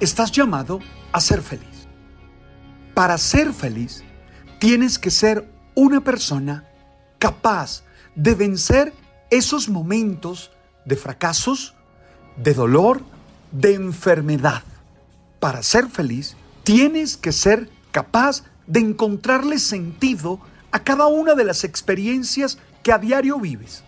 Estás llamado a ser feliz. Para ser feliz, tienes que ser una persona capaz de vencer esos momentos de fracasos, de dolor, de enfermedad. Para ser feliz, tienes que ser capaz de encontrarle sentido a cada una de las experiencias que a diario vives.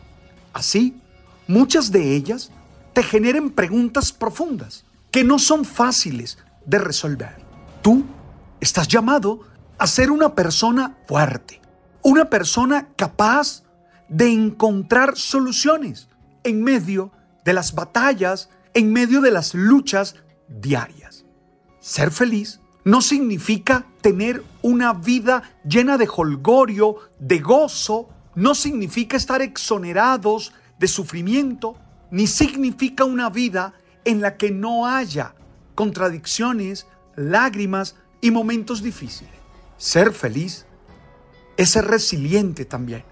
Así, muchas de ellas te generen preguntas profundas que no son fáciles de resolver. Tú estás llamado a ser una persona fuerte, una persona capaz de encontrar soluciones en medio de las batallas, en medio de las luchas diarias. Ser feliz no significa tener una vida llena de holgorio, de gozo, no significa estar exonerados de sufrimiento, ni significa una vida en la que no haya contradicciones, lágrimas y momentos difíciles. Ser feliz es ser resiliente también.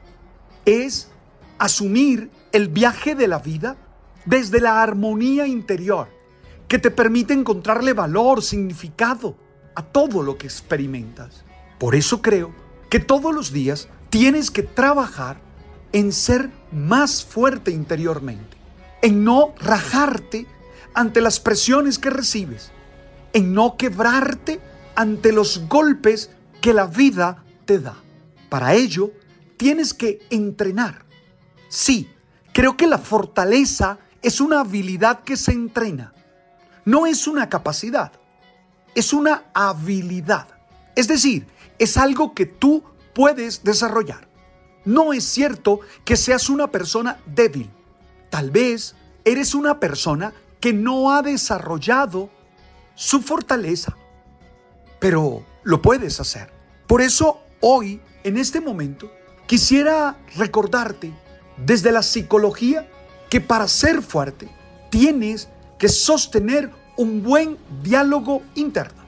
Es asumir el viaje de la vida desde la armonía interior que te permite encontrarle valor, significado a todo lo que experimentas. Por eso creo que todos los días tienes que trabajar en ser más fuerte interiormente, en no rajarte ante las presiones que recibes, en no quebrarte ante los golpes que la vida te da. Para ello, tienes que entrenar. Sí, creo que la fortaleza es una habilidad que se entrena, no es una capacidad es una habilidad. Es decir, es algo que tú puedes desarrollar. No es cierto que seas una persona débil. Tal vez eres una persona que no ha desarrollado su fortaleza. Pero lo puedes hacer. Por eso hoy, en este momento, quisiera recordarte desde la psicología que para ser fuerte tienes que sostener un buen diálogo interno,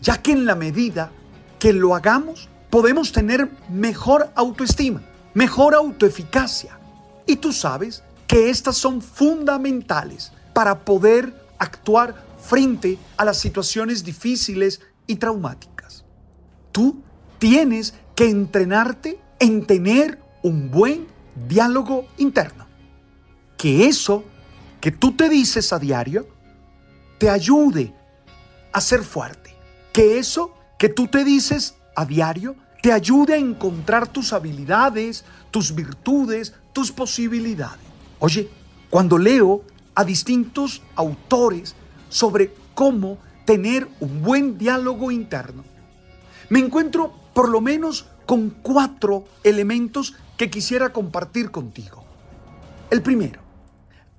ya que en la medida que lo hagamos, podemos tener mejor autoestima, mejor autoeficacia. Y tú sabes que estas son fundamentales para poder actuar frente a las situaciones difíciles y traumáticas. Tú tienes que entrenarte en tener un buen diálogo interno. Que eso que tú te dices a diario te ayude a ser fuerte. Que eso que tú te dices a diario te ayude a encontrar tus habilidades, tus virtudes, tus posibilidades. Oye, cuando leo a distintos autores sobre cómo tener un buen diálogo interno, me encuentro por lo menos con cuatro elementos que quisiera compartir contigo. El primero,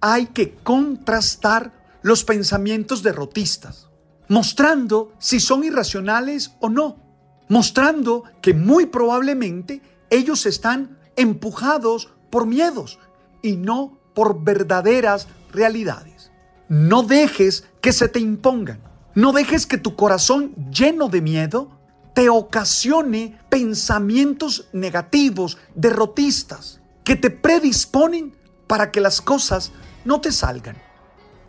hay que contrastar los pensamientos derrotistas, mostrando si son irracionales o no, mostrando que muy probablemente ellos están empujados por miedos y no por verdaderas realidades. No dejes que se te impongan, no dejes que tu corazón lleno de miedo te ocasione pensamientos negativos, derrotistas, que te predisponen para que las cosas no te salgan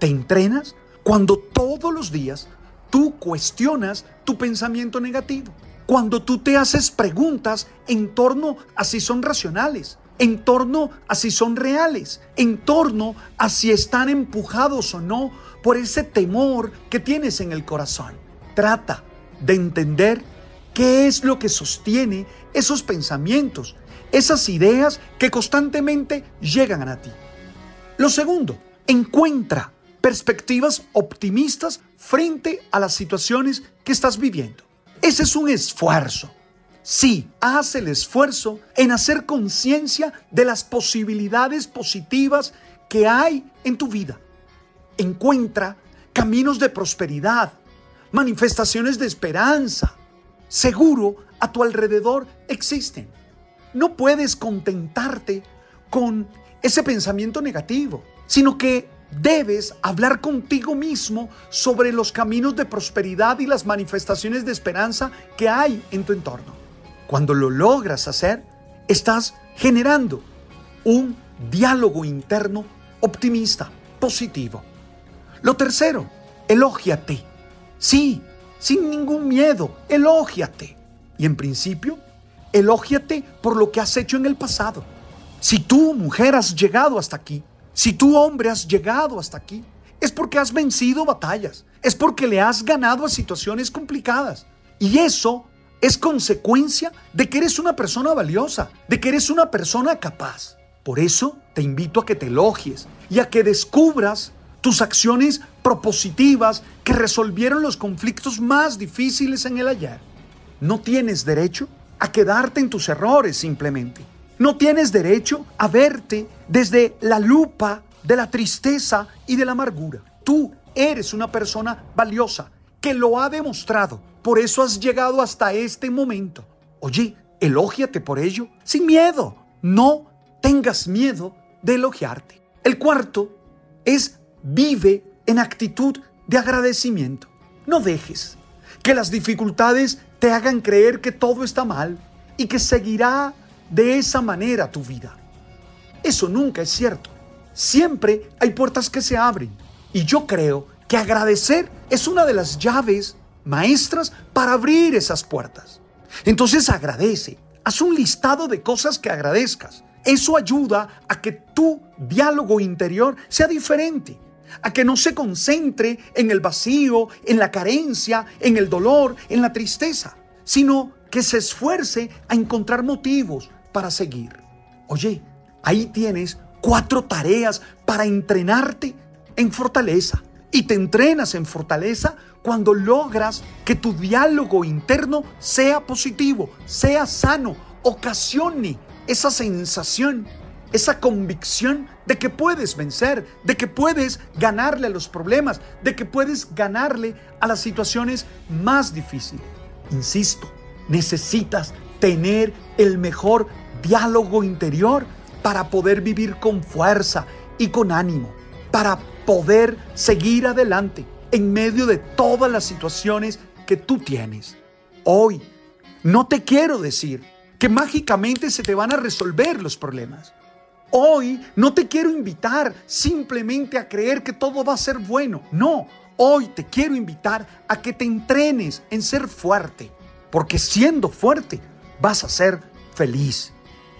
te entrenas cuando todos los días tú cuestionas tu pensamiento negativo. Cuando tú te haces preguntas en torno a si son racionales, en torno a si son reales, en torno a si están empujados o no por ese temor que tienes en el corazón. Trata de entender qué es lo que sostiene esos pensamientos, esas ideas que constantemente llegan a ti. Lo segundo, encuentra perspectivas optimistas frente a las situaciones que estás viviendo. Ese es un esfuerzo. Sí, haz el esfuerzo en hacer conciencia de las posibilidades positivas que hay en tu vida. encuentra caminos de prosperidad, manifestaciones de esperanza. Seguro a tu alrededor existen. No puedes contentarte con ese pensamiento negativo, sino que debes hablar contigo mismo sobre los caminos de prosperidad y las manifestaciones de esperanza que hay en tu entorno. Cuando lo logras hacer, estás generando un diálogo interno optimista, positivo. Lo tercero, elógiate. Sí, sin ningún miedo, elógiate. Y en principio, elógiate por lo que has hecho en el pasado. Si tú, mujer, has llegado hasta aquí, si tú, hombre, has llegado hasta aquí, es porque has vencido batallas, es porque le has ganado a situaciones complicadas. Y eso es consecuencia de que eres una persona valiosa, de que eres una persona capaz. Por eso te invito a que te elogies y a que descubras tus acciones propositivas que resolvieron los conflictos más difíciles en el ayer. No tienes derecho a quedarte en tus errores simplemente. No tienes derecho a verte desde la lupa de la tristeza y de la amargura. Tú eres una persona valiosa que lo ha demostrado. Por eso has llegado hasta este momento. Oye, elógiate por ello, sin miedo. No tengas miedo de elogiarte. El cuarto es vive en actitud de agradecimiento. No dejes que las dificultades te hagan creer que todo está mal y que seguirá de esa manera tu vida. Eso nunca es cierto. Siempre hay puertas que se abren y yo creo que agradecer es una de las llaves maestras para abrir esas puertas. Entonces agradece, haz un listado de cosas que agradezcas. Eso ayuda a que tu diálogo interior sea diferente, a que no se concentre en el vacío, en la carencia, en el dolor, en la tristeza, sino que se esfuerce a encontrar motivos para seguir. Oye, ahí tienes cuatro tareas para entrenarte en fortaleza. Y te entrenas en fortaleza cuando logras que tu diálogo interno sea positivo, sea sano, ocasione esa sensación, esa convicción de que puedes vencer, de que puedes ganarle a los problemas, de que puedes ganarle a las situaciones más difíciles. Insisto, necesitas tener el mejor diálogo interior para poder vivir con fuerza y con ánimo, para poder seguir adelante en medio de todas las situaciones que tú tienes. Hoy no te quiero decir que mágicamente se te van a resolver los problemas. Hoy no te quiero invitar simplemente a creer que todo va a ser bueno. No, hoy te quiero invitar a que te entrenes en ser fuerte, porque siendo fuerte vas a ser feliz.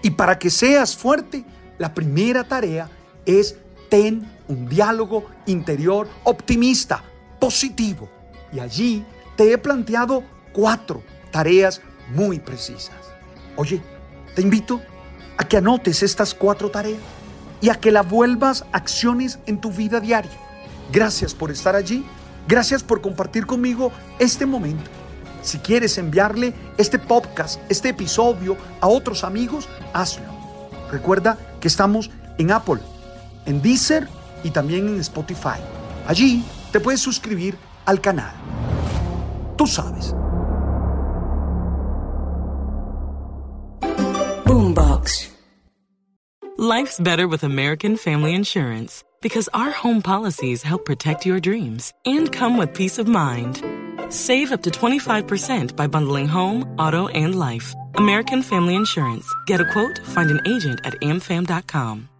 Y para que seas fuerte, la primera tarea es ten un diálogo interior optimista, positivo. Y allí te he planteado cuatro tareas muy precisas. Oye, te invito a que anotes estas cuatro tareas y a que la vuelvas acciones en tu vida diaria. Gracias por estar allí. Gracias por compartir conmigo este momento. Si quieres enviarle este podcast, este episodio a otros amigos, hazlo. Recuerda que estamos en Apple, en Deezer y también en Spotify. Allí te puedes suscribir al canal. Tú sabes. Boombox. Life's better with American Family Insurance because our home policies help protect your dreams and come with peace of mind. Save up to 25% by bundling home, auto, and life. American Family Insurance. Get a quote, find an agent at amfam.com.